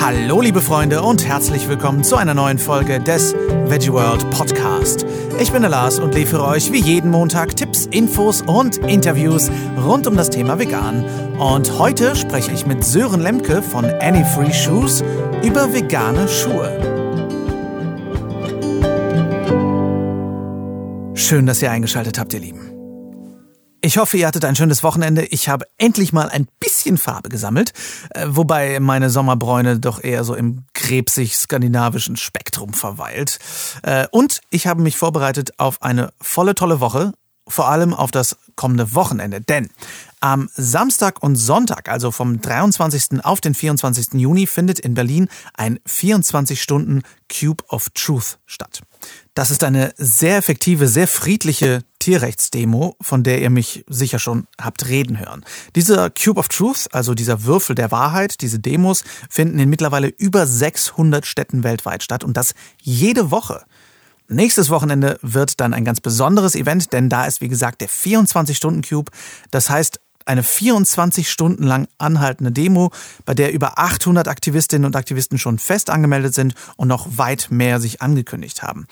Hallo liebe Freunde und herzlich willkommen zu einer neuen Folge des Veggie World Podcast. Ich bin der Lars und liefere euch wie jeden Montag Tipps, Infos und Interviews rund um das Thema Vegan. Und heute spreche ich mit Sören Lemke von Any Free Shoes über vegane Schuhe. Schön, dass ihr eingeschaltet habt, ihr Lieben. Ich hoffe, ihr hattet ein schönes Wochenende. Ich habe endlich mal ein bisschen Farbe gesammelt, äh, wobei meine Sommerbräune doch eher so im krebsig-skandinavischen Spektrum verweilt. Äh, und ich habe mich vorbereitet auf eine volle tolle Woche, vor allem auf das kommende Wochenende. Denn am Samstag und Sonntag, also vom 23. auf den 24. Juni, findet in Berlin ein 24-Stunden Cube of Truth statt. Das ist eine sehr effektive, sehr friedliche Tierrechtsdemo, von der ihr mich sicher schon habt reden hören. Dieser Cube of Truth, also dieser Würfel der Wahrheit, diese Demos finden in mittlerweile über 600 Städten weltweit statt und das jede Woche. Nächstes Wochenende wird dann ein ganz besonderes Event, denn da ist wie gesagt der 24-Stunden-Cube. Das heißt, eine 24 Stunden lang anhaltende Demo, bei der über 800 Aktivistinnen und Aktivisten schon fest angemeldet sind und noch weit mehr sich angekündigt haben.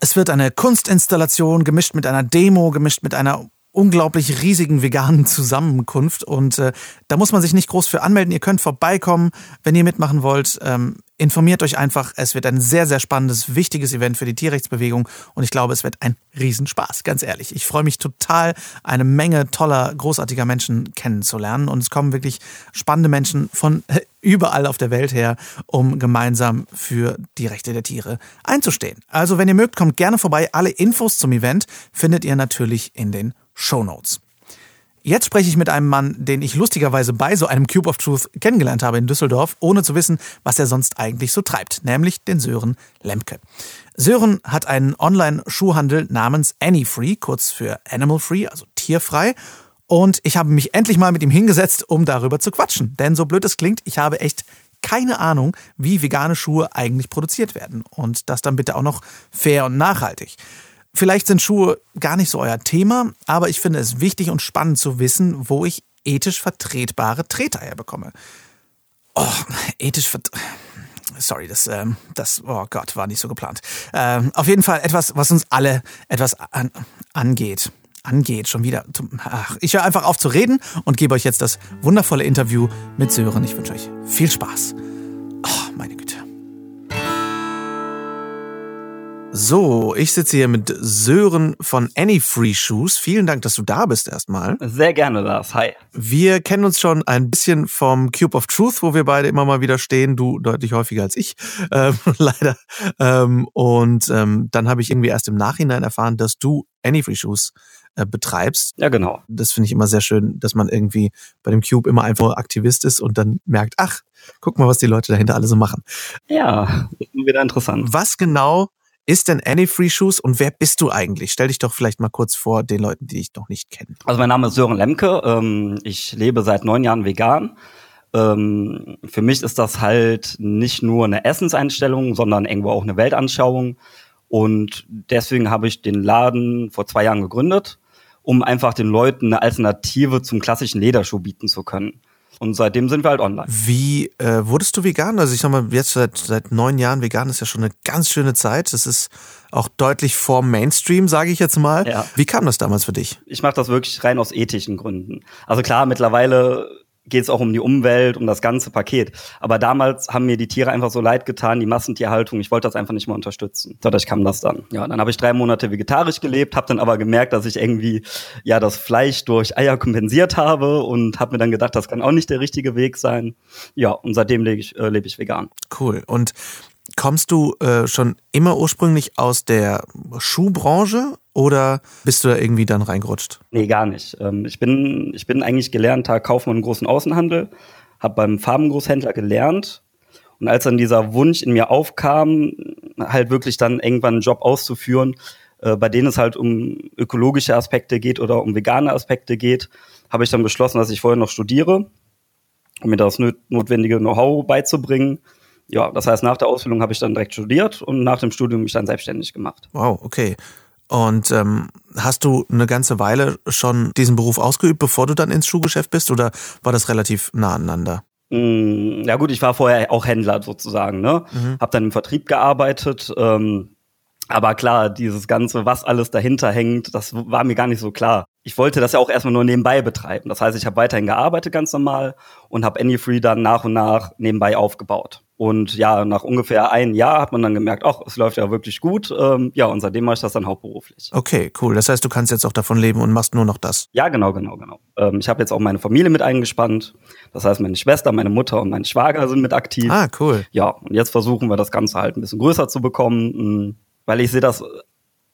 Es wird eine Kunstinstallation gemischt mit einer Demo, gemischt mit einer unglaublich riesigen veganen Zusammenkunft und äh, da muss man sich nicht groß für anmelden. Ihr könnt vorbeikommen, wenn ihr mitmachen wollt. Ähm, informiert euch einfach. Es wird ein sehr, sehr spannendes, wichtiges Event für die Tierrechtsbewegung und ich glaube, es wird ein Riesenspaß, ganz ehrlich. Ich freue mich total, eine Menge toller, großartiger Menschen kennenzulernen und es kommen wirklich spannende Menschen von überall auf der Welt her, um gemeinsam für die Rechte der Tiere einzustehen. Also, wenn ihr mögt, kommt gerne vorbei. Alle Infos zum Event findet ihr natürlich in den Show Notes. Jetzt spreche ich mit einem Mann, den ich lustigerweise bei so einem Cube of Truth kennengelernt habe in Düsseldorf, ohne zu wissen, was er sonst eigentlich so treibt, nämlich den Sören Lemke. Sören hat einen Online-Schuhhandel namens Anyfree, kurz für Animal Free, also tierfrei. Und ich habe mich endlich mal mit ihm hingesetzt, um darüber zu quatschen. Denn so blöd es klingt, ich habe echt keine Ahnung, wie vegane Schuhe eigentlich produziert werden. Und das dann bitte auch noch fair und nachhaltig. Vielleicht sind Schuhe gar nicht so euer Thema, aber ich finde es wichtig und spannend zu wissen, wo ich ethisch vertretbare Treter herbekomme. Oh, ethisch vertretbare. Sorry, das, ähm, das, oh Gott, war nicht so geplant. Ähm, auf jeden Fall etwas, was uns alle etwas an, angeht. Angeht, schon wieder. Ach, ich höre einfach auf zu reden und gebe euch jetzt das wundervolle Interview mit Sören. Ich wünsche euch viel Spaß. So, ich sitze hier mit Sören von Any Free Shoes. Vielen Dank, dass du da bist erstmal. Sehr gerne, Lars. Hi. Wir kennen uns schon ein bisschen vom Cube of Truth, wo wir beide immer mal wieder stehen. Du deutlich häufiger als ich, ähm, leider. Ähm, und ähm, dann habe ich irgendwie erst im Nachhinein erfahren, dass du Any Free Shoes äh, betreibst. Ja, genau. Das finde ich immer sehr schön, dass man irgendwie bei dem Cube immer einfach Aktivist ist und dann merkt, ach, guck mal, was die Leute dahinter alle so machen. Ja, ist wieder interessant. Was genau ist denn Any Free Shoes und wer bist du eigentlich? Stell dich doch vielleicht mal kurz vor den Leuten, die dich noch nicht kennen. Also mein Name ist Sören Lemke. Ähm, ich lebe seit neun Jahren vegan. Ähm, für mich ist das halt nicht nur eine Essenseinstellung, sondern irgendwo auch eine Weltanschauung. Und deswegen habe ich den Laden vor zwei Jahren gegründet, um einfach den Leuten eine Alternative zum klassischen Lederschuh bieten zu können. Und seitdem sind wir halt online. Wie äh, wurdest du vegan? Also ich sag mal, jetzt seit, seit neun Jahren vegan ist ja schon eine ganz schöne Zeit. Das ist auch deutlich vor Mainstream, sage ich jetzt mal. Ja. Wie kam das damals für dich? Ich mache das wirklich rein aus ethischen Gründen. Also klar, mittlerweile geht es auch um die Umwelt, um das ganze Paket. Aber damals haben mir die Tiere einfach so leid getan, die Massentierhaltung. Ich wollte das einfach nicht mehr unterstützen. Dadurch kam das dann. Ja, dann habe ich drei Monate vegetarisch gelebt, habe dann aber gemerkt, dass ich irgendwie ja das Fleisch durch Eier kompensiert habe und habe mir dann gedacht, das kann auch nicht der richtige Weg sein. Ja, und seitdem lebe ich, äh, lebe ich vegan. Cool. Und Kommst du äh, schon immer ursprünglich aus der Schuhbranche oder bist du da irgendwie dann reingerutscht? Nee, gar nicht. Ähm, ich, bin, ich bin eigentlich gelernter Kaufmann im großen Außenhandel, habe beim Farbengroßhändler gelernt. Und als dann dieser Wunsch in mir aufkam, halt wirklich dann irgendwann einen Job auszuführen, äh, bei denen es halt um ökologische Aspekte geht oder um vegane Aspekte geht, habe ich dann beschlossen, dass ich vorher noch studiere, um mir das notwendige Know-how beizubringen ja, das heißt, nach der Ausbildung habe ich dann direkt studiert und nach dem Studium mich dann selbstständig gemacht. Wow, okay. Und ähm, hast du eine ganze Weile schon diesen Beruf ausgeübt, bevor du dann ins Schuhgeschäft bist, oder war das relativ nah aneinander? Mm, ja gut, ich war vorher auch Händler sozusagen, ne? Mhm. Hab dann im Vertrieb gearbeitet. Ähm, aber klar, dieses Ganze, was alles dahinter hängt, das war mir gar nicht so klar. Ich wollte das ja auch erstmal nur nebenbei betreiben. Das heißt, ich habe weiterhin gearbeitet ganz normal und habe AnyFree dann nach und nach nebenbei aufgebaut. Und ja, nach ungefähr ein Jahr hat man dann gemerkt, ach, es läuft ja wirklich gut. Ähm, ja, und seitdem mache ich das dann hauptberuflich. Okay, cool. Das heißt, du kannst jetzt auch davon leben und machst nur noch das. Ja, genau, genau, genau. Ähm, ich habe jetzt auch meine Familie mit eingespannt. Das heißt, meine Schwester, meine Mutter und mein Schwager sind mit aktiv. Ah, cool. Ja, und jetzt versuchen wir das Ganze halt ein bisschen größer zu bekommen. Hm, weil ich sehe das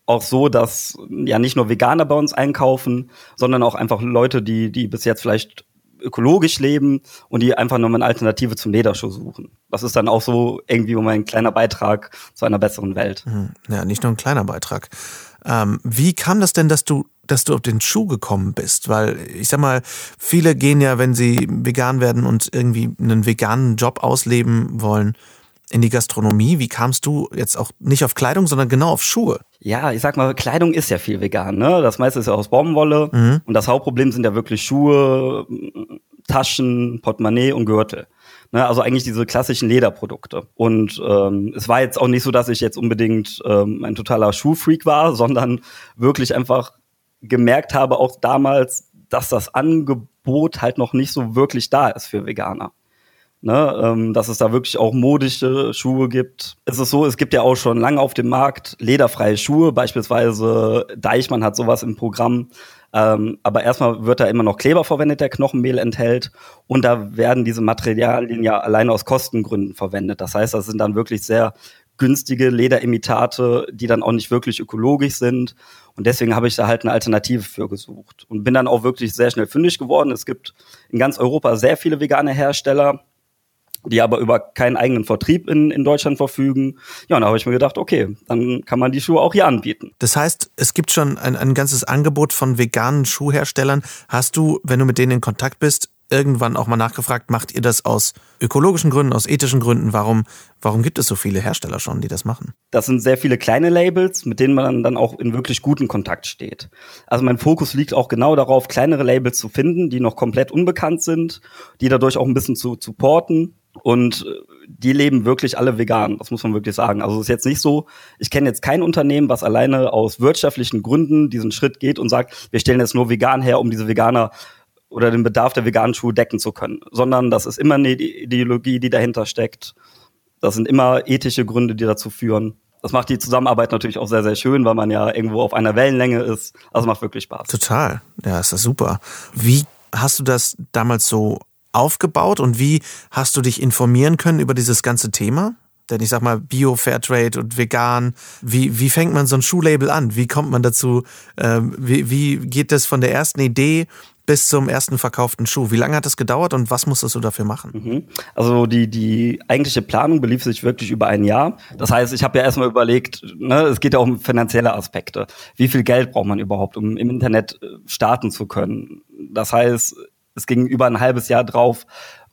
auch so, dass ja nicht nur Veganer bei uns einkaufen, sondern auch einfach Leute, die, die bis jetzt vielleicht ökologisch leben und die einfach nur eine Alternative zum Lederschuh suchen. Das ist dann auch so irgendwie um ein kleiner Beitrag zu einer besseren Welt. Mhm. Ja, nicht nur ein kleiner Beitrag. Ähm, wie kam das denn, dass du, dass du auf den Schuh gekommen bist? Weil ich sag mal, viele gehen ja, wenn sie vegan werden und irgendwie einen veganen Job ausleben wollen, in die Gastronomie. Wie kamst du jetzt auch nicht auf Kleidung, sondern genau auf Schuhe? Ja, ich sag mal, Kleidung ist ja viel vegan, ne? Das meiste ist ja aus Baumwolle. Mhm. Und das Hauptproblem sind ja wirklich Schuhe, Taschen, Portemonnaie und Gürtel. Ne, also eigentlich diese klassischen Lederprodukte. Und ähm, es war jetzt auch nicht so, dass ich jetzt unbedingt ähm, ein totaler Schuhfreak war, sondern wirklich einfach gemerkt habe, auch damals, dass das Angebot halt noch nicht so wirklich da ist für Veganer ne, ähm, dass es da wirklich auch modische Schuhe gibt. Es ist so, es gibt ja auch schon lange auf dem Markt lederfreie Schuhe, beispielsweise Deichmann hat sowas im Programm. Ähm, aber erstmal wird da immer noch Kleber verwendet, der Knochenmehl enthält. Und da werden diese Materialien ja alleine aus Kostengründen verwendet. Das heißt, das sind dann wirklich sehr günstige Lederimitate, die dann auch nicht wirklich ökologisch sind. Und deswegen habe ich da halt eine Alternative für gesucht und bin dann auch wirklich sehr schnell fündig geworden. Es gibt in ganz Europa sehr viele vegane Hersteller die aber über keinen eigenen Vertrieb in, in Deutschland verfügen. Ja, und da habe ich mir gedacht, okay, dann kann man die Schuhe auch hier anbieten. Das heißt, es gibt schon ein, ein ganzes Angebot von veganen Schuhherstellern. Hast du, wenn du mit denen in Kontakt bist, irgendwann auch mal nachgefragt, macht ihr das aus ökologischen Gründen, aus ethischen Gründen? Warum, warum gibt es so viele Hersteller schon, die das machen? Das sind sehr viele kleine Labels, mit denen man dann auch in wirklich guten Kontakt steht. Also mein Fokus liegt auch genau darauf, kleinere Labels zu finden, die noch komplett unbekannt sind, die dadurch auch ein bisschen zu supporten und äh, die leben wirklich alle vegan, das muss man wirklich sagen. Also es ist jetzt nicht so, ich kenne jetzt kein Unternehmen, was alleine aus wirtschaftlichen Gründen diesen Schritt geht und sagt, wir stellen jetzt nur vegan her, um diese Veganer oder den Bedarf der veganen Schuhe decken zu können, sondern das ist immer eine Ideologie, die dahinter steckt. Das sind immer ethische Gründe, die dazu führen. Das macht die Zusammenarbeit natürlich auch sehr, sehr schön, weil man ja irgendwo auf einer Wellenlänge ist. Also macht wirklich Spaß. Total. Ja, ist das super. Wie hast du das damals so aufgebaut und wie hast du dich informieren können über dieses ganze Thema? Denn ich sag mal, Bio, Fairtrade und vegan, wie, wie fängt man so ein Schuhlabel an? Wie kommt man dazu? Ähm, wie, wie geht das von der ersten Idee bis zum ersten verkauften Schuh? Wie lange hat das gedauert und was musstest du dafür machen? Mhm. Also die, die eigentliche Planung belief sich wirklich über ein Jahr. Das heißt, ich habe ja erstmal überlegt, ne, es geht ja auch um finanzielle Aspekte. Wie viel Geld braucht man überhaupt, um im Internet äh, starten zu können? Das heißt, es ging über ein halbes Jahr drauf,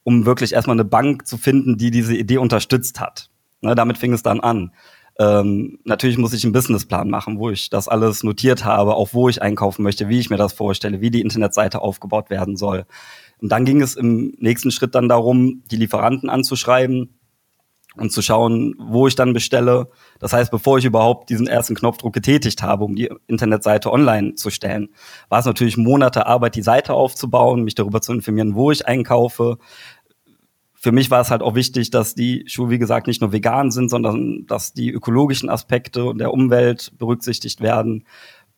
um wirklich erstmal eine Bank zu finden, die diese Idee unterstützt hat. Ne, damit fing es dann an. Ähm, natürlich muss ich einen Businessplan machen, wo ich das alles notiert habe, auch wo ich einkaufen möchte, wie ich mir das vorstelle, wie die Internetseite aufgebaut werden soll. Und dann ging es im nächsten Schritt dann darum, die Lieferanten anzuschreiben, und zu schauen, wo ich dann bestelle. Das heißt, bevor ich überhaupt diesen ersten Knopfdruck getätigt habe, um die Internetseite online zu stellen, war es natürlich Monate Arbeit, die Seite aufzubauen, mich darüber zu informieren, wo ich einkaufe. Für mich war es halt auch wichtig, dass die Schuhe, wie gesagt, nicht nur vegan sind, sondern dass die ökologischen Aspekte und der Umwelt berücksichtigt werden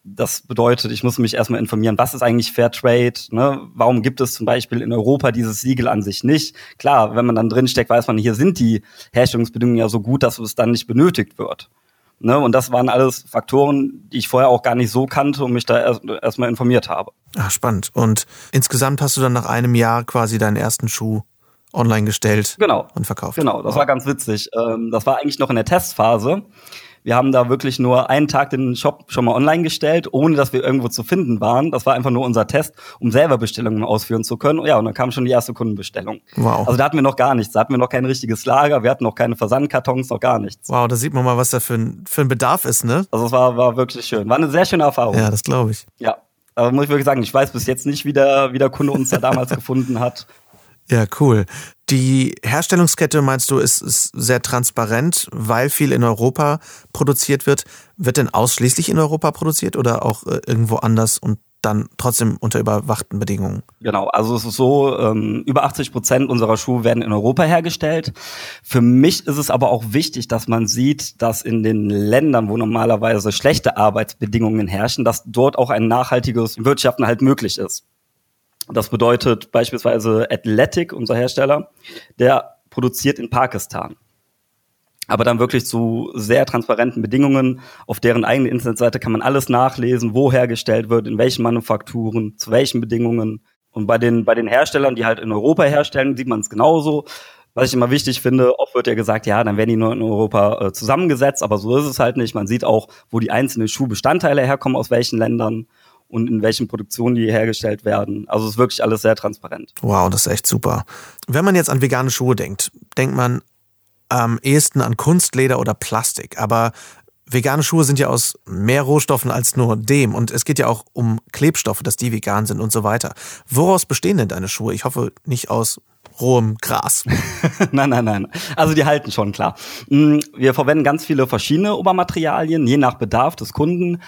das bedeutet, ich muss mich erstmal informieren, was ist eigentlich Fair Trade? Ne? Warum gibt es zum Beispiel in Europa dieses Siegel an sich nicht? Klar, wenn man dann drinsteckt, weiß man, hier sind die Herstellungsbedingungen ja so gut, dass es dann nicht benötigt wird. Ne? Und das waren alles Faktoren, die ich vorher auch gar nicht so kannte und mich da erstmal erst informiert habe. Ach, spannend. Und insgesamt hast du dann nach einem Jahr quasi deinen ersten Schuh online gestellt genau. und verkauft. Genau, das war ganz witzig. Ähm, das war eigentlich noch in der Testphase. Wir haben da wirklich nur einen Tag den Shop schon mal online gestellt, ohne dass wir irgendwo zu finden waren. Das war einfach nur unser Test, um selber Bestellungen ausführen zu können. Ja, und dann kam schon die erste Kundenbestellung. Wow. Also da hatten wir noch gar nichts. Da hatten wir noch kein richtiges Lager. Wir hatten noch keine Versandkartons, noch gar nichts. Wow, da sieht man mal, was da für ein, für ein Bedarf ist, ne? Also es war, war wirklich schön. War eine sehr schöne Erfahrung. Ja, das glaube ich. Ja. Aber muss ich wirklich sagen, ich weiß bis jetzt nicht, wie der, wie der Kunde uns da damals gefunden hat. Ja, cool. Die Herstellungskette, meinst du, ist, ist sehr transparent, weil viel in Europa produziert wird. Wird denn ausschließlich in Europa produziert oder auch äh, irgendwo anders und dann trotzdem unter überwachten Bedingungen. Genau, also es ist so, ähm, über 80 Prozent unserer Schuhe werden in Europa hergestellt. Für mich ist es aber auch wichtig, dass man sieht, dass in den Ländern, wo normalerweise schlechte Arbeitsbedingungen herrschen, dass dort auch ein nachhaltiges Wirtschaften halt möglich ist. Das bedeutet beispielsweise Athletic, unser Hersteller, der produziert in Pakistan aber dann wirklich zu sehr transparenten Bedingungen. Auf deren eigene Internetseite kann man alles nachlesen, wo hergestellt wird, in welchen Manufakturen, zu welchen Bedingungen. Und bei den, bei den Herstellern, die halt in Europa herstellen, sieht man es genauso. Was ich immer wichtig finde, oft wird ja gesagt, ja, dann werden die nur in Europa äh, zusammengesetzt, aber so ist es halt nicht. Man sieht auch, wo die einzelnen Schuhbestandteile herkommen, aus welchen Ländern und in welchen Produktionen die hergestellt werden. Also es ist wirklich alles sehr transparent. Wow, das ist echt super. Wenn man jetzt an vegane Schuhe denkt, denkt man am ehesten an Kunstleder oder Plastik. Aber vegane Schuhe sind ja aus mehr Rohstoffen als nur dem. Und es geht ja auch um Klebstoffe, dass die vegan sind und so weiter. Woraus bestehen denn deine Schuhe? Ich hoffe nicht aus rohem Gras. nein, nein, nein. Also die halten schon klar. Mm, wir verwenden ganz viele verschiedene Obermaterialien, je nach Bedarf des Kunden.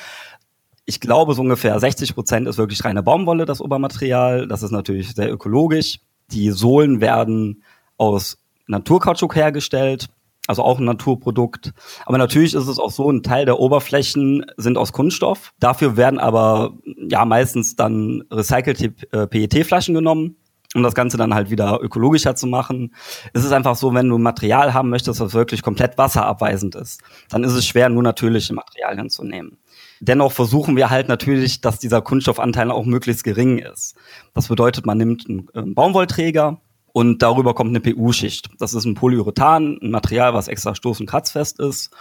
Ich glaube, so ungefähr 60 Prozent ist wirklich reine Baumwolle, das Obermaterial. Das ist natürlich sehr ökologisch. Die Sohlen werden aus Naturkautschuk hergestellt, also auch ein Naturprodukt. Aber natürlich ist es auch so, ein Teil der Oberflächen sind aus Kunststoff. Dafür werden aber ja meistens dann recycelte äh, PET-Flaschen genommen um das Ganze dann halt wieder ökologischer zu machen. Es ist einfach so, wenn du Material haben möchtest, das wirklich komplett wasserabweisend ist, dann ist es schwer, nur natürliche Materialien zu nehmen. Dennoch versuchen wir halt natürlich, dass dieser Kunststoffanteil auch möglichst gering ist. Das bedeutet, man nimmt einen Baumwollträger, und darüber kommt eine PU-Schicht. Das ist ein Polyurethan, ein Material, was extra stoß- und kratzfest ist.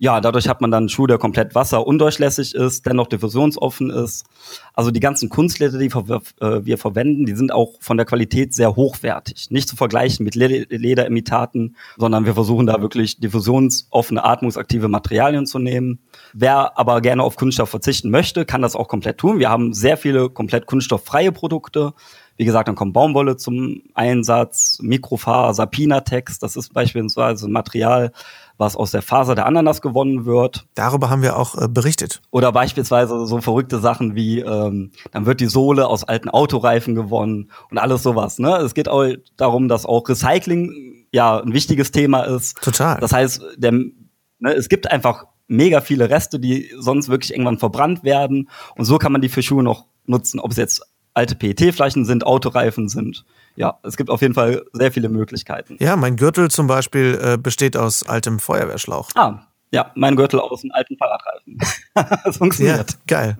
Ja, dadurch hat man dann einen Schuh, der komplett wasserundurchlässig ist, dennoch diffusionsoffen ist. Also die ganzen Kunstleder, die äh, wir verwenden, die sind auch von der Qualität sehr hochwertig. Nicht zu vergleichen mit Lederimitaten, sondern wir versuchen da wirklich diffusionsoffene, atmungsaktive Materialien zu nehmen. Wer aber gerne auf Kunststoff verzichten möchte, kann das auch komplett tun. Wir haben sehr viele komplett kunststofffreie Produkte. Wie gesagt, dann kommt Baumwolle zum Einsatz, Mikrofaser, Pinatex, das ist beispielsweise ein Material, was aus der Faser der Ananas gewonnen wird. Darüber haben wir auch äh, berichtet. Oder beispielsweise so verrückte Sachen wie, ähm, dann wird die Sohle aus alten Autoreifen gewonnen und alles sowas. Ne? Es geht auch darum, dass auch Recycling ja ein wichtiges Thema ist. Total. Das heißt, der, ne, es gibt einfach mega viele Reste, die sonst wirklich irgendwann verbrannt werden. Und so kann man die für Schuhe noch nutzen, ob es jetzt alte PET-Flaschen sind, Autoreifen sind. Ja, es gibt auf jeden Fall sehr viele Möglichkeiten. Ja, mein Gürtel zum Beispiel äh, besteht aus altem Feuerwehrschlauch. Ah, ja, mein Gürtel aus einem alten Fahrradreifen. das funktioniert. Ja, geil.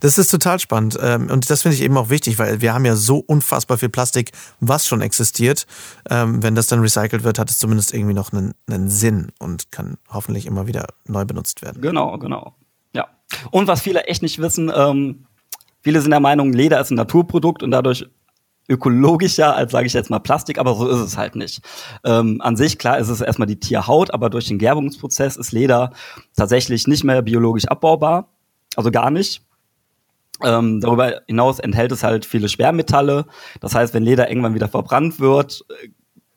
Das ist total spannend. Ähm, und das finde ich eben auch wichtig, weil wir haben ja so unfassbar viel Plastik, was schon existiert. Ähm, wenn das dann recycelt wird, hat es zumindest irgendwie noch einen, einen Sinn und kann hoffentlich immer wieder neu benutzt werden. Genau, genau. Ja. Und was viele echt nicht wissen, ähm, Viele sind der Meinung, Leder ist ein Naturprodukt und dadurch ökologischer als, sage ich jetzt mal, Plastik, aber so ist es halt nicht. Ähm, an sich, klar, ist es erstmal die Tierhaut, aber durch den Gerbungsprozess ist Leder tatsächlich nicht mehr biologisch abbaubar, also gar nicht. Ähm, darüber hinaus enthält es halt viele Schwermetalle. Das heißt, wenn Leder irgendwann wieder verbrannt wird,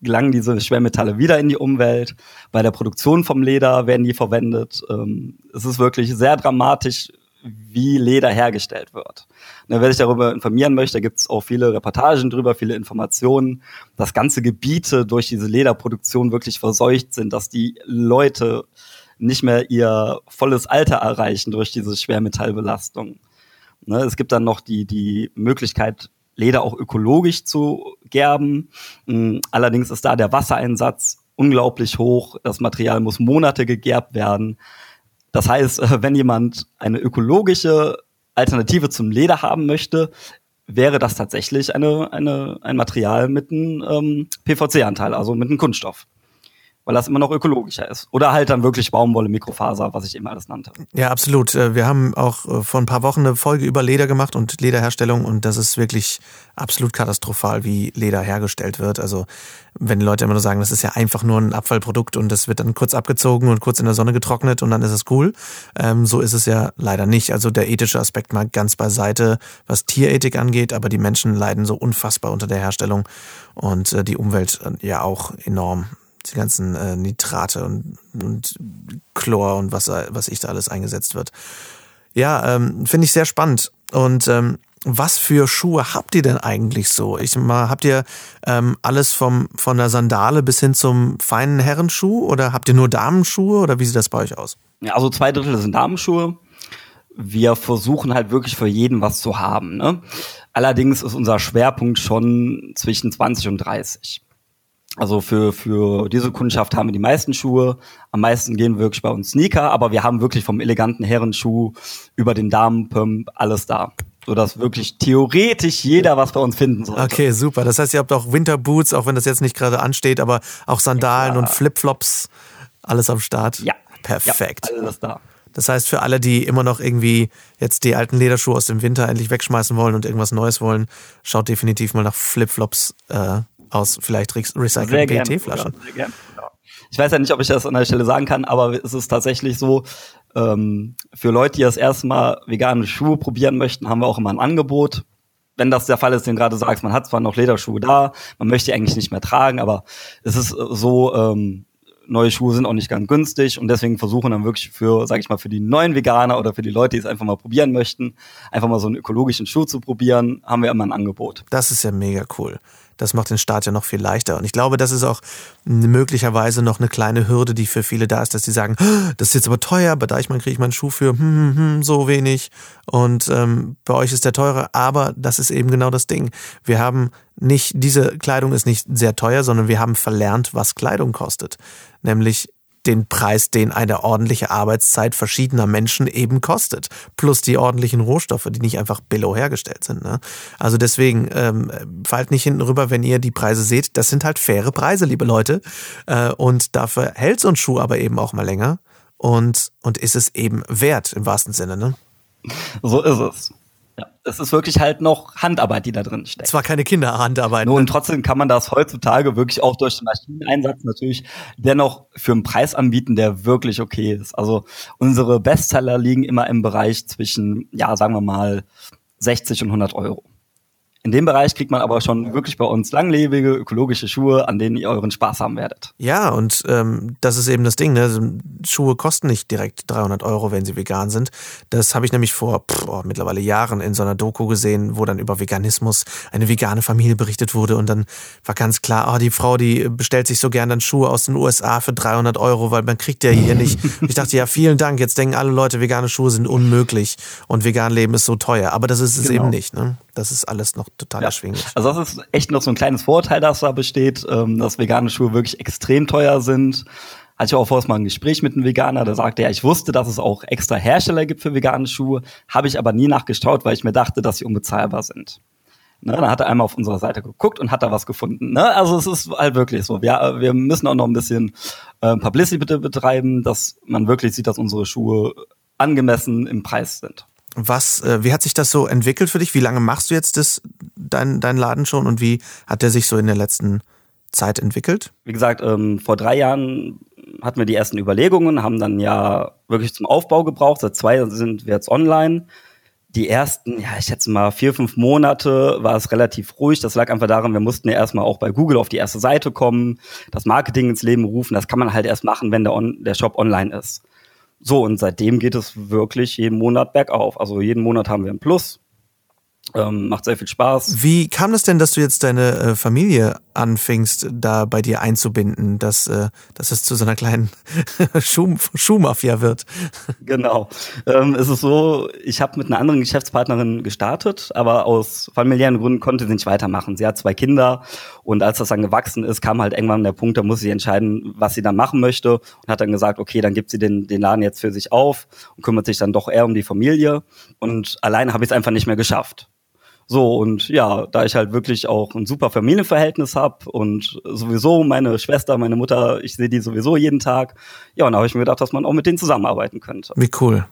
gelangen diese Schwermetalle wieder in die Umwelt. Bei der Produktion vom Leder werden die verwendet. Ähm, es ist wirklich sehr dramatisch, wie Leder hergestellt wird. Ne, wer sich darüber informieren möchte, gibt es auch viele Reportagen drüber, viele Informationen, dass ganze Gebiete durch diese Lederproduktion wirklich verseucht sind, dass die Leute nicht mehr ihr volles Alter erreichen durch diese Schwermetallbelastung. Ne, es gibt dann noch die, die Möglichkeit, Leder auch ökologisch zu gerben. Hm, allerdings ist da der Wassereinsatz unglaublich hoch. Das Material muss Monate gegerbt werden. Das heißt, äh, wenn jemand eine ökologische Alternative zum Leder haben möchte, wäre das tatsächlich eine, eine, ein Material mit einem ähm, PVC-Anteil, also mit einem Kunststoff. Weil das immer noch ökologischer ist. Oder halt dann wirklich Baumwolle, Mikrofaser, was ich eben alles nannte. Ja, absolut. Äh, wir haben auch äh, vor ein paar Wochen eine Folge über Leder gemacht und Lederherstellung und das ist wirklich absolut katastrophal, wie Leder hergestellt wird. Also wenn Leute immer nur sagen, das ist ja einfach nur ein Abfallprodukt und das wird dann kurz abgezogen und kurz in der Sonne getrocknet und dann ist es cool. Ähm, so ist es ja leider nicht. Also der ethische Aspekt mal ganz beiseite, was Tierethik angeht, aber die Menschen leiden so unfassbar unter der Herstellung und äh, die Umwelt äh, ja auch enorm die ganzen äh, Nitrate und, und Chlor und was, was ich da alles eingesetzt wird. Ja, ähm, finde ich sehr spannend. Und ähm, was für Schuhe habt ihr denn eigentlich so? Ich mal, habt ihr ähm, alles vom von der Sandale bis hin zum feinen Herrenschuh oder habt ihr nur Damenschuhe oder wie sieht das bei euch aus? Ja, also zwei Drittel sind Damenschuhe. Wir versuchen halt wirklich für jeden was zu haben. Ne? Allerdings ist unser Schwerpunkt schon zwischen 20 und 30. Also für, für diese Kundschaft haben wir die meisten Schuhe. Am meisten gehen wirklich bei uns Sneaker, aber wir haben wirklich vom eleganten Herrenschuh über den Damenpump alles da. Sodass wirklich theoretisch jeder was bei uns finden soll. Okay, super. Das heißt, ihr habt auch Winterboots, auch wenn das jetzt nicht gerade ansteht, aber auch Sandalen ja. und Flipflops, alles am Start. Ja. Perfekt. Ja, alles da. Das heißt, für alle, die immer noch irgendwie jetzt die alten Lederschuhe aus dem Winter endlich wegschmeißen wollen und irgendwas Neues wollen, schaut definitiv mal nach Flipflops äh, aus vielleicht recycelten PET-Flaschen. Ja, ich weiß ja nicht, ob ich das an der Stelle sagen kann, aber es ist tatsächlich so, ähm, für Leute, die das erste Mal vegane Schuhe probieren möchten, haben wir auch immer ein Angebot. Wenn das der Fall ist, den gerade sagst, man hat zwar noch Lederschuhe da, man möchte die eigentlich nicht mehr tragen, aber es ist so, ähm, neue Schuhe sind auch nicht ganz günstig und deswegen versuchen dann wirklich für, sag ich mal, für die neuen Veganer oder für die Leute, die es einfach mal probieren möchten, einfach mal so einen ökologischen Schuh zu probieren, haben wir immer ein Angebot. Das ist ja mega cool. Das macht den Start ja noch viel leichter. Und ich glaube, das ist auch möglicherweise noch eine kleine Hürde, die für viele da ist, dass sie sagen, oh, das ist jetzt aber teuer, bei Deichmann kriege ich meinen Schuh für hm, hm, hm, so wenig und ähm, bei euch ist der teurer. Aber das ist eben genau das Ding. Wir haben nicht, diese Kleidung ist nicht sehr teuer, sondern wir haben verlernt, was Kleidung kostet. Nämlich den Preis, den eine ordentliche Arbeitszeit verschiedener Menschen eben kostet. Plus die ordentlichen Rohstoffe, die nicht einfach billow hergestellt sind. Ne? Also deswegen ähm, fallt nicht hinten rüber, wenn ihr die Preise seht. Das sind halt faire Preise, liebe Leute. Äh, und dafür hält so ein Schuh aber eben auch mal länger. Und, und ist es eben wert im wahrsten Sinne. Ne? So ist es. Ja, es ist wirklich halt noch Handarbeit, die da drin steckt. Zwar keine Kinderhandarbeit. Nur ne? und trotzdem kann man das heutzutage wirklich auch durch den Maschineneinsatz natürlich dennoch für einen Preis anbieten, der wirklich okay ist. Also unsere Bestseller liegen immer im Bereich zwischen, ja, sagen wir mal, 60 und 100 Euro. In dem Bereich kriegt man aber schon wirklich bei uns langlebige, ökologische Schuhe, an denen ihr euren Spaß haben werdet. Ja, und ähm, das ist eben das Ding. Ne? Schuhe kosten nicht direkt 300 Euro, wenn sie vegan sind. Das habe ich nämlich vor pff, oh, mittlerweile Jahren in so einer Doku gesehen, wo dann über Veganismus eine vegane Familie berichtet wurde. Und dann war ganz klar, oh, die Frau, die bestellt sich so gern dann Schuhe aus den USA für 300 Euro, weil man kriegt ja hier nicht. ich dachte, ja, vielen Dank. Jetzt denken alle Leute, vegane Schuhe sind unmöglich und vegan leben ist so teuer. Aber das ist es genau. eben nicht. Ne? Das ist alles noch total ja. erschwinglich. Also das ist echt noch so ein kleines Vorteil, das da besteht, ähm, dass vegane Schuhe wirklich extrem teuer sind. Hatte ich auch vorher mal ein Gespräch mit einem Veganer, der sagte, ja, ich wusste, dass es auch extra Hersteller gibt für vegane Schuhe, habe ich aber nie nachgeschaut, weil ich mir dachte, dass sie unbezahlbar sind. Ne, dann hat er einmal auf unserer Seite geguckt und hat da was gefunden. Ne? Also es ist halt wirklich so. Wir, wir müssen auch noch ein bisschen äh, Publicity bitte betreiben, dass man wirklich sieht, dass unsere Schuhe angemessen im Preis sind. Was, äh, wie hat sich das so entwickelt für dich? Wie lange machst du jetzt das, dein, dein Laden schon und wie hat der sich so in der letzten Zeit entwickelt? Wie gesagt, ähm, vor drei Jahren hatten wir die ersten Überlegungen, haben dann ja wirklich zum Aufbau gebraucht. Seit zwei Jahren sind wir jetzt online. Die ersten, ja, ich schätze mal vier, fünf Monate war es relativ ruhig. Das lag einfach daran, wir mussten ja erstmal auch bei Google auf die erste Seite kommen, das Marketing ins Leben rufen. Das kann man halt erst machen, wenn der, on der Shop online ist. So, und seitdem geht es wirklich jeden Monat bergauf. Also jeden Monat haben wir ein Plus. Ähm, macht sehr viel Spaß. Wie kam es denn, dass du jetzt deine äh, Familie anfingst, da bei dir einzubinden, dass, äh, dass es zu so einer kleinen Schuh Schuhmafia wird? Genau. Ähm, es ist so, ich habe mit einer anderen Geschäftspartnerin gestartet, aber aus familiären Gründen konnte sie nicht weitermachen. Sie hat zwei Kinder und als das dann gewachsen ist, kam halt irgendwann der Punkt, da muss sie entscheiden, was sie dann machen möchte und hat dann gesagt, okay, dann gibt sie den, den Laden jetzt für sich auf und kümmert sich dann doch eher um die Familie und alleine habe ich es einfach nicht mehr geschafft. So, und ja, da ich halt wirklich auch ein super Familienverhältnis habe und sowieso meine Schwester, meine Mutter, ich sehe die sowieso jeden Tag, ja, und da habe ich mir gedacht, dass man auch mit denen zusammenarbeiten könnte. Wie cool.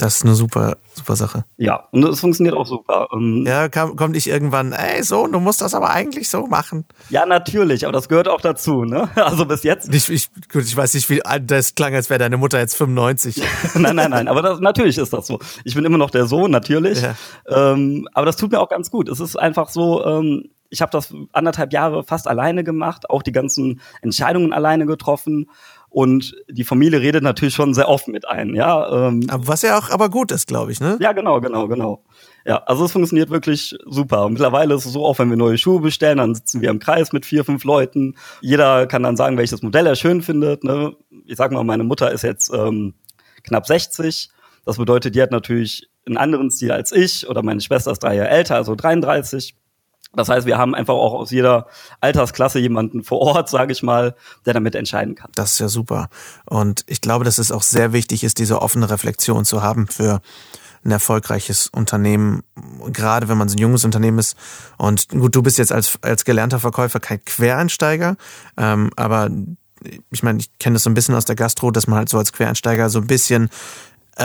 Das ist eine super, super Sache. Ja, und es funktioniert auch super. Ähm, ja, kam, kommt nicht irgendwann, ey Sohn, du musst das aber eigentlich so machen. Ja, natürlich, aber das gehört auch dazu, ne? Also bis jetzt. Ich, ich, gut, ich weiß nicht, wie das klang, als wäre deine Mutter jetzt 95. nein, nein, nein, aber das, natürlich ist das so. Ich bin immer noch der Sohn, natürlich. Ja. Ähm, aber das tut mir auch ganz gut. Es ist einfach so, ähm, ich habe das anderthalb Jahre fast alleine gemacht, auch die ganzen Entscheidungen alleine getroffen. Und die Familie redet natürlich schon sehr offen mit ein, ja. Ähm, Was ja auch aber gut ist, glaube ich, ne? Ja, genau, genau, genau. Ja, also es funktioniert wirklich super. Und mittlerweile ist es so, auch wenn wir neue Schuhe bestellen, dann sitzen wir im Kreis mit vier, fünf Leuten. Jeder kann dann sagen, welches Modell er schön findet. Ne? Ich sag mal, meine Mutter ist jetzt ähm, knapp 60. Das bedeutet, die hat natürlich einen anderen Stil als ich oder meine Schwester ist drei Jahre älter, also 33. Das heißt, wir haben einfach auch aus jeder Altersklasse jemanden vor Ort, sage ich mal, der damit entscheiden kann. Das ist ja super. Und ich glaube, dass es auch sehr wichtig ist, diese offene Reflexion zu haben für ein erfolgreiches Unternehmen, gerade wenn man so ein junges Unternehmen ist. Und gut, du bist jetzt als, als gelernter Verkäufer kein Quereinsteiger, ähm, aber ich meine, ich kenne das so ein bisschen aus der Gastro, dass man halt so als Quereinsteiger so ein bisschen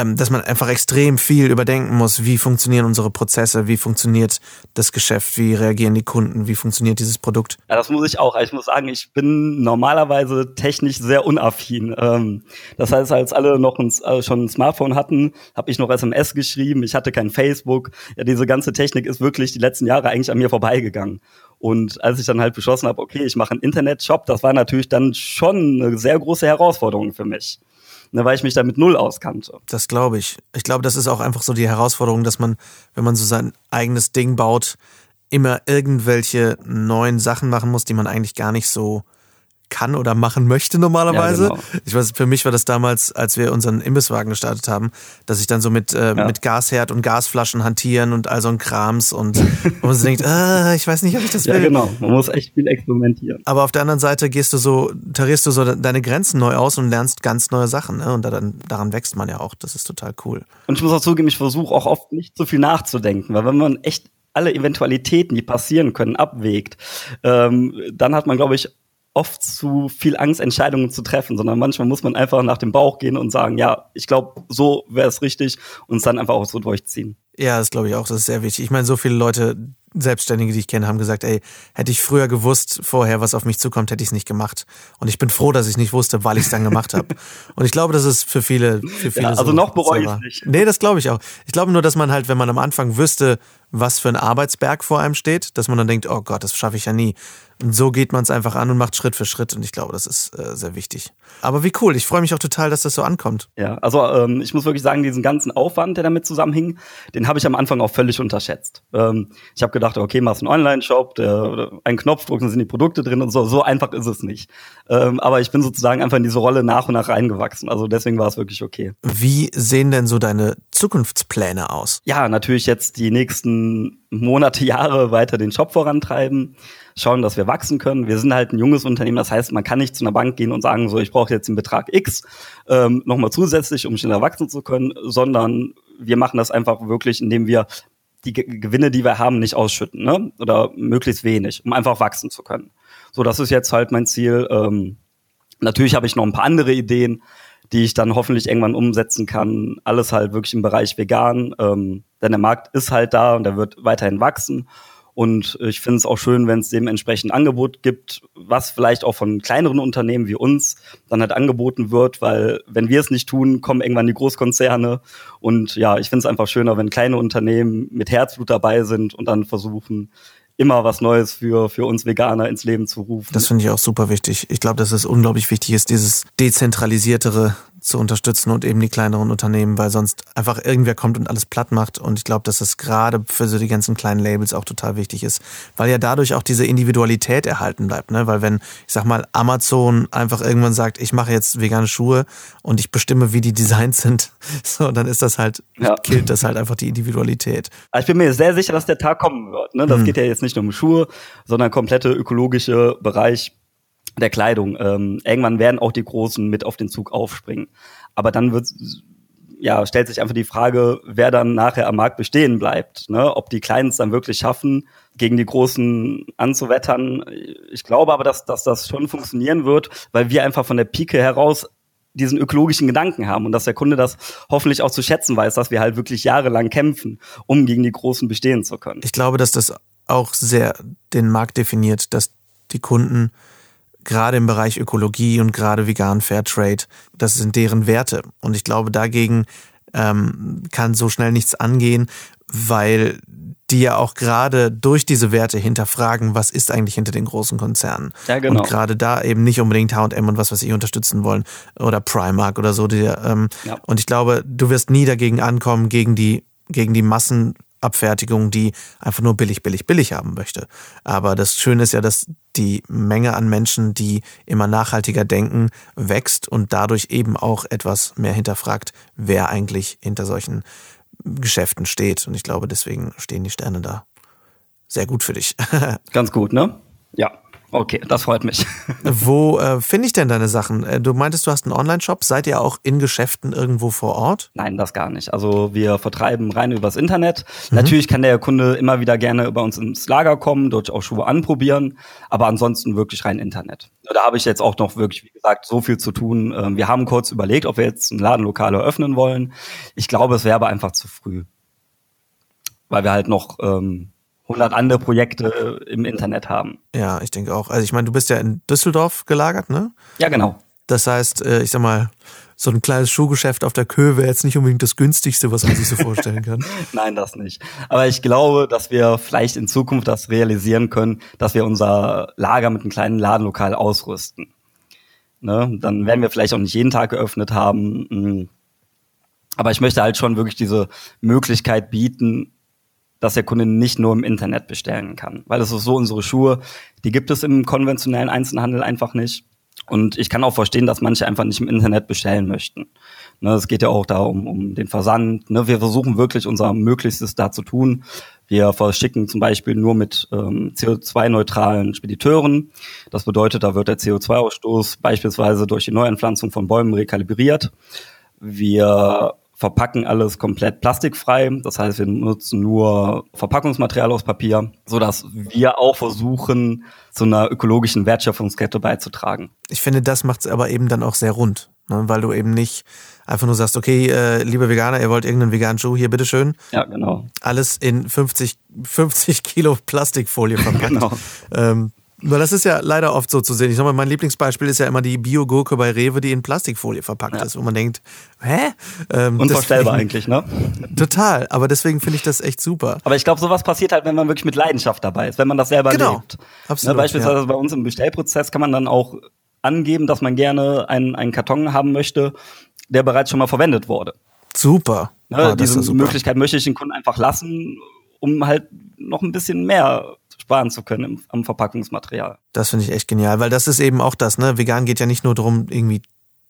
dass man einfach extrem viel überdenken muss, wie funktionieren unsere Prozesse, wie funktioniert das Geschäft, wie reagieren die Kunden, wie funktioniert dieses Produkt. Ja, das muss ich auch. Ich muss sagen, ich bin normalerweise technisch sehr unaffin. Ähm, das heißt, als alle noch ein, äh, schon ein Smartphone hatten, habe ich noch SMS geschrieben, ich hatte kein Facebook. Ja, diese ganze Technik ist wirklich die letzten Jahre eigentlich an mir vorbeigegangen. Und als ich dann halt beschlossen habe, okay, ich mache einen Internetshop, das war natürlich dann schon eine sehr große Herausforderung für mich ne, weil ich mich da mit null auskannte. Das glaube ich. Ich glaube, das ist auch einfach so die Herausforderung, dass man, wenn man so sein eigenes Ding baut, immer irgendwelche neuen Sachen machen muss, die man eigentlich gar nicht so kann oder machen möchte normalerweise. Ja, genau. Ich weiß, für mich war das damals, als wir unseren Imbisswagen gestartet haben, dass ich dann so mit, äh, ja. mit Gasherd und Gasflaschen hantieren und all so ein Krams und, und man so denkt, ah, ich weiß nicht, ob ich das will. Ja, genau. Man muss echt viel experimentieren. Aber auf der anderen Seite gehst du so, tarierst du so deine Grenzen neu aus und lernst ganz neue Sachen. Ne? Und dann, daran wächst man ja auch. Das ist total cool. Und ich muss auch zugeben, ich versuche auch oft nicht so viel nachzudenken, weil wenn man echt alle Eventualitäten, die passieren können, abwägt, ähm, dann hat man, glaube ich, oft zu viel Angst, Entscheidungen zu treffen, sondern manchmal muss man einfach nach dem Bauch gehen und sagen, ja, ich glaube, so wäre es richtig und es dann einfach auch so durchziehen. Ja, das glaube ich auch, das ist sehr wichtig. Ich meine, so viele Leute, Selbstständige, die ich kenne, haben gesagt, ey, hätte ich früher gewusst vorher, was auf mich zukommt, hätte ich es nicht gemacht. Und ich bin froh, dass ich nicht wusste, weil ich es dann gemacht habe. Und ich glaube, das ist für viele, für viele. Ja, also so, noch bereue ich es nicht. Nee, das glaube ich auch. Ich glaube nur, dass man halt, wenn man am Anfang wüsste, was für ein Arbeitsberg vor einem steht, dass man dann denkt, oh Gott, das schaffe ich ja nie. Und so geht man es einfach an und macht Schritt für Schritt. Und ich glaube, das ist äh, sehr wichtig. Aber wie cool. Ich freue mich auch total, dass das so ankommt. Ja, also ähm, ich muss wirklich sagen, diesen ganzen Aufwand, der damit zusammenhing, den habe ich am Anfang auch völlig unterschätzt. Ähm, ich habe gedacht, okay, machst einen Online-Shop, einen Knopfdruck, dann sind die Produkte drin und so. So einfach ist es nicht. Ähm, aber ich bin sozusagen einfach in diese Rolle nach und nach reingewachsen. Also deswegen war es wirklich okay. Wie sehen denn so deine Zukunftspläne aus? Ja, natürlich jetzt die nächsten Monate, Jahre weiter den Shop vorantreiben schauen, dass wir wachsen können. Wir sind halt ein junges Unternehmen, das heißt, man kann nicht zu einer Bank gehen und sagen, so, ich brauche jetzt den Betrag X ähm, nochmal zusätzlich, um schneller wachsen zu können, sondern wir machen das einfach wirklich, indem wir die Gewinne, die wir haben, nicht ausschütten, ne? Oder möglichst wenig, um einfach wachsen zu können. So, das ist jetzt halt mein Ziel. Ähm, natürlich habe ich noch ein paar andere Ideen, die ich dann hoffentlich irgendwann umsetzen kann. Alles halt wirklich im Bereich vegan, ähm, denn der Markt ist halt da und der wird weiterhin wachsen. Und ich finde es auch schön, wenn es dementsprechend Angebot gibt, was vielleicht auch von kleineren Unternehmen wie uns dann halt angeboten wird, weil wenn wir es nicht tun, kommen irgendwann die Großkonzerne. Und ja, ich finde es einfach schöner, wenn kleine Unternehmen mit Herzblut dabei sind und dann versuchen, immer was Neues für, für uns Veganer ins Leben zu rufen. Das finde ich auch super wichtig. Ich glaube, dass es unglaublich wichtig ist, dieses dezentralisiertere zu unterstützen und eben die kleineren Unternehmen, weil sonst einfach irgendwer kommt und alles platt macht. Und ich glaube, dass das gerade für so die ganzen kleinen Labels auch total wichtig ist, weil ja dadurch auch diese Individualität erhalten bleibt. Ne? Weil wenn, ich sag mal, Amazon einfach irgendwann sagt, ich mache jetzt vegane Schuhe und ich bestimme, wie die Designs sind, so, dann ist das halt, ja. killt das halt einfach die Individualität. Ich bin mir sehr sicher, dass der Tag kommen wird. Ne? Das hm. geht ja jetzt nicht nur um Schuhe, sondern komplette ökologische Bereich der Kleidung. Ähm, irgendwann werden auch die Großen mit auf den Zug aufspringen. Aber dann wird ja, stellt sich einfach die Frage, wer dann nachher am Markt bestehen bleibt. Ne? Ob die Kleinen es dann wirklich schaffen, gegen die Großen anzuwettern. Ich glaube aber, dass, dass das schon funktionieren wird, weil wir einfach von der Pike heraus diesen ökologischen Gedanken haben und dass der Kunde das hoffentlich auch zu schätzen weiß, dass wir halt wirklich jahrelang kämpfen, um gegen die Großen bestehen zu können. Ich glaube, dass das auch sehr den Markt definiert, dass die Kunden gerade im Bereich Ökologie und gerade vegan Fairtrade, das sind deren Werte. Und ich glaube, dagegen ähm, kann so schnell nichts angehen, weil die ja auch gerade durch diese Werte hinterfragen, was ist eigentlich hinter den großen Konzernen. Ja, genau. Und gerade da eben nicht unbedingt H&M und was weiß ich unterstützen wollen oder Primark oder so. Die, ähm, ja. Und ich glaube, du wirst nie dagegen ankommen, gegen die, gegen die Massenabfertigung, die einfach nur billig, billig, billig haben möchte. Aber das Schöne ist ja, dass die Menge an Menschen, die immer nachhaltiger denken, wächst und dadurch eben auch etwas mehr hinterfragt, wer eigentlich hinter solchen Geschäften steht. Und ich glaube, deswegen stehen die Sterne da sehr gut für dich. Ganz gut, ne? Ja. Okay, das freut mich. Wo äh, finde ich denn deine Sachen? Äh, du meintest, du hast einen Online-Shop. Seid ihr auch in Geschäften irgendwo vor Ort? Nein, das gar nicht. Also wir vertreiben rein übers Internet. Mhm. Natürlich kann der Kunde immer wieder gerne bei uns ins Lager kommen, dort auch Schuhe anprobieren, aber ansonsten wirklich rein Internet. Da habe ich jetzt auch noch wirklich, wie gesagt, so viel zu tun. Ähm, wir haben kurz überlegt, ob wir jetzt ein Ladenlokal eröffnen wollen. Ich glaube, es wäre aber einfach zu früh. Weil wir halt noch ähm, 100 andere Projekte im Internet haben. Ja, ich denke auch. Also ich meine, du bist ja in Düsseldorf gelagert, ne? Ja, genau. Das heißt, äh, ich sag mal, so ein kleines Schuhgeschäft auf der Köhe wäre jetzt nicht unbedingt das günstigste, was man sich so vorstellen kann. Nein, das nicht. Aber ich glaube, dass wir vielleicht in Zukunft das realisieren können, dass wir unser Lager mit einem kleinen Ladenlokal ausrüsten. Ne? Dann werden wir vielleicht auch nicht jeden Tag geöffnet haben. Hm. Aber ich möchte halt schon wirklich diese Möglichkeit bieten, dass der Kunde nicht nur im Internet bestellen kann. Weil es ist so, unsere Schuhe, die gibt es im konventionellen Einzelhandel einfach nicht. Und ich kann auch verstehen, dass manche einfach nicht im Internet bestellen möchten. Ne, es geht ja auch darum, um den Versand. Ne, wir versuchen wirklich unser Möglichstes da zu tun. Wir verschicken zum Beispiel nur mit ähm, CO2-neutralen Spediteuren. Das bedeutet, da wird der CO2-Ausstoß beispielsweise durch die Neuanpflanzung von Bäumen rekalibriert. Wir verpacken alles komplett plastikfrei. Das heißt, wir nutzen nur Verpackungsmaterial aus Papier, so dass wir auch versuchen, zu einer ökologischen Wertschöpfungskette beizutragen. Ich finde, das macht es aber eben dann auch sehr rund, ne? weil du eben nicht einfach nur sagst, okay, äh, liebe Veganer, ihr wollt irgendeinen veganen Schuh, hier, bitteschön. Ja, genau. Alles in 50, 50 Kilo Plastikfolie verpackt. genau. Ähm, weil das ist ja leider oft so zu sehen. Ich sag mal, mein Lieblingsbeispiel ist ja immer die Bio-Gurke bei Rewe, die in Plastikfolie verpackt ja. ist, wo man denkt, hä? Ähm, Unvorstellbar eigentlich, ne? Total, aber deswegen finde ich das echt super. Aber ich glaube, sowas passiert halt, wenn man wirklich mit Leidenschaft dabei ist, wenn man das selber genau. lebt. Absolut. Ne, beispielsweise ja. bei uns im Bestellprozess kann man dann auch angeben, dass man gerne einen, einen Karton haben möchte, der bereits schon mal verwendet wurde. Super. Ne, oh, diese super. Möglichkeit möchte ich den Kunden einfach lassen, um halt noch ein bisschen mehr sparen zu können im, am Verpackungsmaterial. Das finde ich echt genial, weil das ist eben auch das, ne? Vegan geht ja nicht nur darum, irgendwie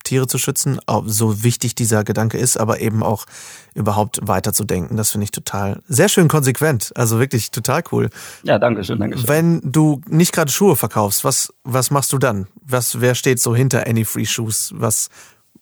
Tiere zu schützen, so wichtig dieser Gedanke ist, aber eben auch überhaupt weiterzudenken. Das finde ich total sehr schön konsequent. Also wirklich total cool. Ja, danke schön, danke schön. Wenn du nicht gerade Schuhe verkaufst, was, was machst du dann? Was, wer steht so hinter Any Free Shoes? Was,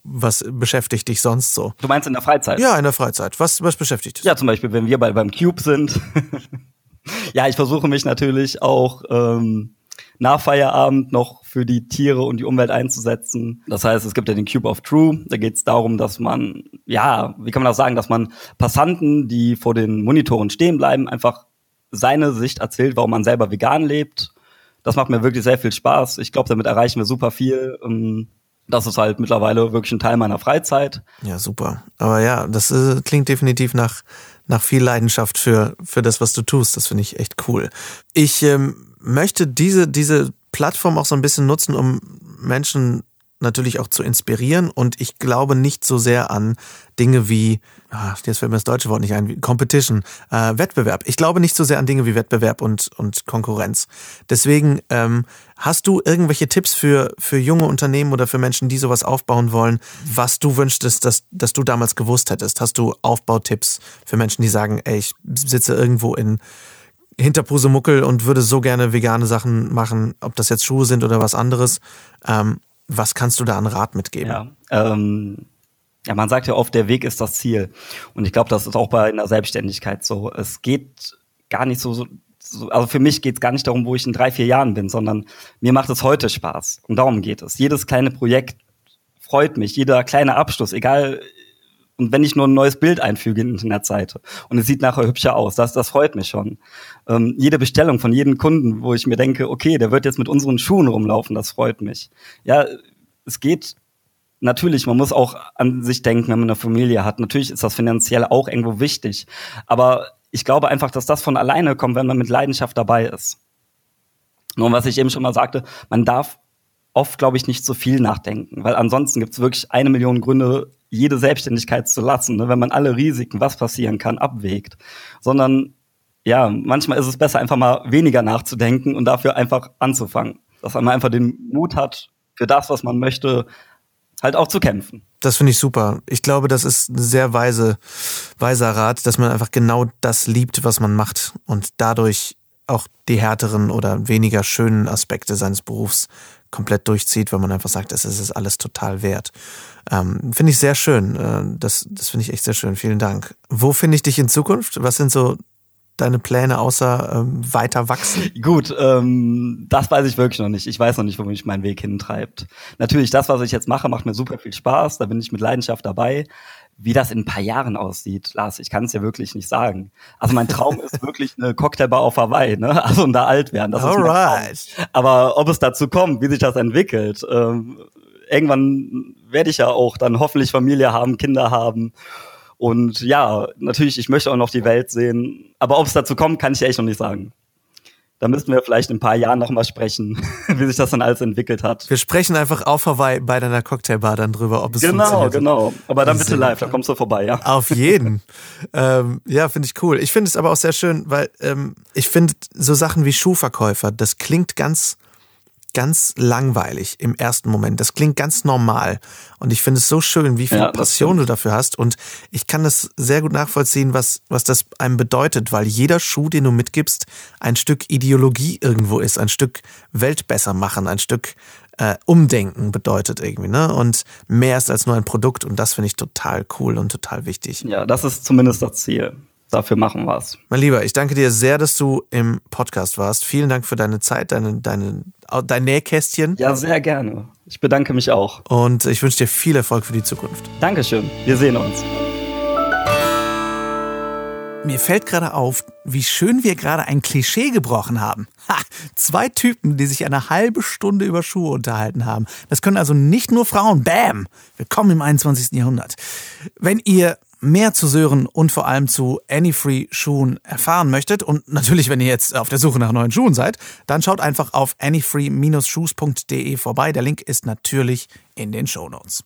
was beschäftigt dich sonst so? Du meinst in der Freizeit? Ja, in der Freizeit. Was, was beschäftigt dich? Ja, zum Beispiel, wenn wir bei, beim Cube sind. ja, ich versuche mich natürlich auch ähm, nach Feierabend noch für die Tiere und die Umwelt einzusetzen. Das heißt, es gibt ja den Cube of True. Da geht es darum, dass man, ja, wie kann man das sagen, dass man Passanten, die vor den Monitoren stehen bleiben, einfach seine Sicht erzählt, warum man selber vegan lebt. Das macht mir wirklich sehr viel Spaß. Ich glaube, damit erreichen wir super viel. Ähm, das ist halt mittlerweile wirklich ein Teil meiner Freizeit. Ja, super. Aber ja, das äh, klingt definitiv nach nach viel Leidenschaft für, für das, was du tust. Das finde ich echt cool. Ich ähm, möchte diese, diese Plattform auch so ein bisschen nutzen, um Menschen natürlich auch zu inspirieren und ich glaube nicht so sehr an Dinge wie, ah, jetzt fällt mir das deutsche Wort nicht ein, wie Competition, äh, Wettbewerb. Ich glaube nicht so sehr an Dinge wie Wettbewerb und, und Konkurrenz. Deswegen ähm, hast du irgendwelche Tipps für, für junge Unternehmen oder für Menschen, die sowas aufbauen wollen, was du wünschtest, dass, dass du damals gewusst hättest? Hast du Aufbautipps für Menschen, die sagen, ey, ich sitze irgendwo in hinter Pusemuckel und würde so gerne vegane Sachen machen, ob das jetzt Schuhe sind oder was anderes. Ähm, was kannst du da an Rat mitgeben? Ja, ähm, Ja, man sagt ja oft, der Weg ist das Ziel. Und ich glaube, das ist auch bei einer Selbstständigkeit so. Es geht gar nicht so, so also für mich geht es gar nicht darum, wo ich in drei, vier Jahren bin, sondern mir macht es heute Spaß. Und darum geht es. Jedes kleine Projekt freut mich, jeder kleine Abschluss, egal und wenn ich nur ein neues Bild einfüge in der Seite und es sieht nachher hübscher aus, das, das freut mich schon. Ähm, jede Bestellung von jedem Kunden, wo ich mir denke, okay, der wird jetzt mit unseren Schuhen rumlaufen, das freut mich. Ja, es geht natürlich, man muss auch an sich denken, wenn man eine Familie hat. Natürlich ist das finanziell auch irgendwo wichtig. Aber ich glaube einfach, dass das von alleine kommt, wenn man mit Leidenschaft dabei ist. Nur was ich eben schon mal sagte, man darf oft, glaube ich, nicht so viel nachdenken, weil ansonsten gibt es wirklich eine Million Gründe, jede Selbstständigkeit zu lassen, ne, wenn man alle Risiken, was passieren kann, abwägt. Sondern ja, manchmal ist es besser, einfach mal weniger nachzudenken und dafür einfach anzufangen. Dass man einfach den Mut hat, für das, was man möchte, halt auch zu kämpfen. Das finde ich super. Ich glaube, das ist ein sehr weise, weiser Rat, dass man einfach genau das liebt, was man macht und dadurch auch die härteren oder weniger schönen Aspekte seines Berufs komplett durchzieht, weil man einfach sagt, es ist alles total wert. Ähm, finde ich sehr schön. Äh, das das finde ich echt sehr schön. Vielen Dank. Wo finde ich dich in Zukunft? Was sind so deine Pläne außer ähm, weiter wachsen? Gut, ähm, das weiß ich wirklich noch nicht. Ich weiß noch nicht, wo mich mein Weg hintreibt. Natürlich, das, was ich jetzt mache, macht mir super viel Spaß. Da bin ich mit Leidenschaft dabei. Wie das in ein paar Jahren aussieht, Lars, ich kann es ja wirklich nicht sagen. Also mein Traum ist wirklich eine Cocktailbar auf Hawaii, ne? Also und da alt werden. Das Alright. ist Aber ob es dazu kommt, wie sich das entwickelt, ähm, irgendwann werde ich ja auch dann hoffentlich Familie haben, Kinder haben. Und ja, natürlich, ich möchte auch noch die Welt sehen. Aber ob es dazu kommt, kann ich echt noch nicht sagen. Da müssten wir vielleicht in ein paar Jahren nochmal sprechen, wie sich das dann alles entwickelt hat. Wir sprechen einfach auf Hawaii bei deiner Cocktailbar dann drüber, ob es genau, funktioniert. Genau, genau. Aber dann bitte live, da kommst du vorbei, ja. Auf jeden. ähm, ja, finde ich cool. Ich finde es aber auch sehr schön, weil ähm, ich finde so Sachen wie Schuhverkäufer, das klingt ganz ganz langweilig im ersten Moment. Das klingt ganz normal. Und ich finde es so schön, wie viel ja, Passion du dafür hast. Und ich kann das sehr gut nachvollziehen, was, was das einem bedeutet, weil jeder Schuh, den du mitgibst, ein Stück Ideologie irgendwo ist, ein Stück Welt besser machen, ein Stück äh, Umdenken bedeutet irgendwie, ne? Und mehr ist als nur ein Produkt. Und das finde ich total cool und total wichtig. Ja, das ist zumindest das Ziel dafür machen wir es. Mein Lieber, ich danke dir sehr, dass du im Podcast warst. Vielen Dank für deine Zeit, deine, deine, dein Nähkästchen. Ja, sehr gerne. Ich bedanke mich auch. Und ich wünsche dir viel Erfolg für die Zukunft. Dankeschön. Wir sehen uns. Mir fällt gerade auf, wie schön wir gerade ein Klischee gebrochen haben. Ha, zwei Typen, die sich eine halbe Stunde über Schuhe unterhalten haben. Das können also nicht nur Frauen. Bam! Willkommen im 21. Jahrhundert. Wenn ihr mehr zu Sören und vor allem zu Anyfree Schuhen erfahren möchtet und natürlich, wenn ihr jetzt auf der Suche nach neuen Schuhen seid, dann schaut einfach auf anyfree-shoes.de vorbei. Der Link ist natürlich in den Show Notes.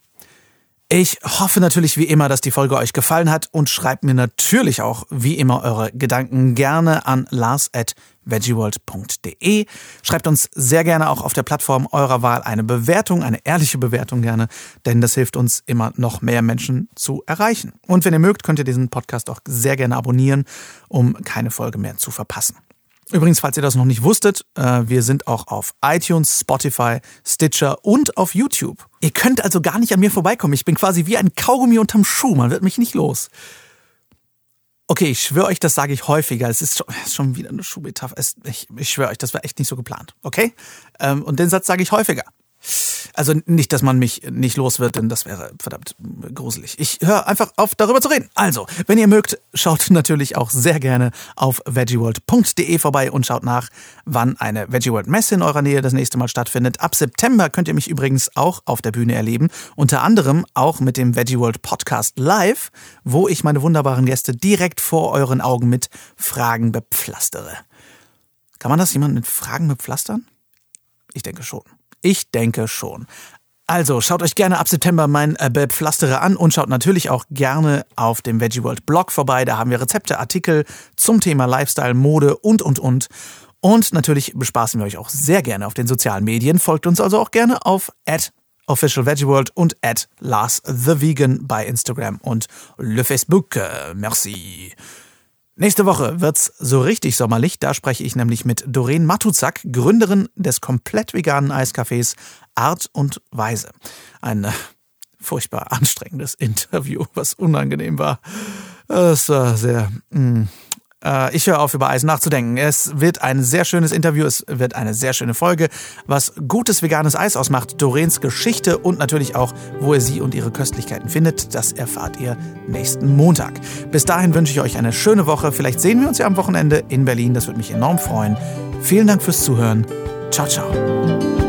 Ich hoffe natürlich wie immer, dass die Folge euch gefallen hat und schreibt mir natürlich auch wie immer eure Gedanken gerne an lars at veggieworld.de. Schreibt uns sehr gerne auch auf der Plattform eurer Wahl eine Bewertung, eine ehrliche Bewertung gerne, denn das hilft uns immer noch mehr Menschen zu erreichen. Und wenn ihr mögt, könnt ihr diesen Podcast auch sehr gerne abonnieren, um keine Folge mehr zu verpassen. Übrigens, falls ihr das noch nicht wusstet, äh, wir sind auch auf iTunes, Spotify, Stitcher und auf YouTube. Ihr könnt also gar nicht an mir vorbeikommen. Ich bin quasi wie ein Kaugummi unterm Schuh. Man wird mich nicht los. Okay, ich schwöre euch, das sage ich häufiger. Es ist schon, wieder eine Schuhmetapher. Ich, ich schwöre euch, das war echt nicht so geplant. Okay? Ähm, und den Satz sage ich häufiger. Also nicht, dass man mich nicht los wird, denn das wäre verdammt gruselig. Ich höre einfach auf, darüber zu reden. Also, wenn ihr mögt, schaut natürlich auch sehr gerne auf veggieworld.de vorbei und schaut nach, wann eine Veggieworld Messe in eurer Nähe das nächste Mal stattfindet. Ab September könnt ihr mich übrigens auch auf der Bühne erleben. Unter anderem auch mit dem Veggieworld Podcast Live, wo ich meine wunderbaren Gäste direkt vor euren Augen mit Fragen bepflastere. Kann man das jemand mit Fragen bepflastern? Ich denke schon. Ich denke schon. Also schaut euch gerne ab September mein äh, Bepflastere an und schaut natürlich auch gerne auf dem Veggie World Blog vorbei. Da haben wir Rezepte, Artikel zum Thema Lifestyle, Mode und, und, und. Und natürlich bespaßen wir euch auch sehr gerne auf den sozialen Medien. Folgt uns also auch gerne auf Official Veggie World und at Lars the Vegan bei Instagram und Le Facebook. Merci. Nächste Woche wird's so richtig sommerlich. Da spreche ich nämlich mit Doreen Matuzak, Gründerin des komplett veganen Eiscafés Art und Weise. Ein äh, furchtbar anstrengendes Interview, was unangenehm war. Es war sehr. Mh. Äh, ich höre auf, über Eis nachzudenken. Es wird ein sehr schönes Interview, es wird eine sehr schöne Folge, was gutes veganes Eis ausmacht, Doreens Geschichte und natürlich auch, wo ihr sie und ihre Köstlichkeiten findet. Das erfahrt ihr nächsten Montag. Bis dahin wünsche ich euch eine schöne Woche. Vielleicht sehen wir uns ja am Wochenende in Berlin. Das würde mich enorm freuen. Vielen Dank fürs Zuhören. Ciao, ciao.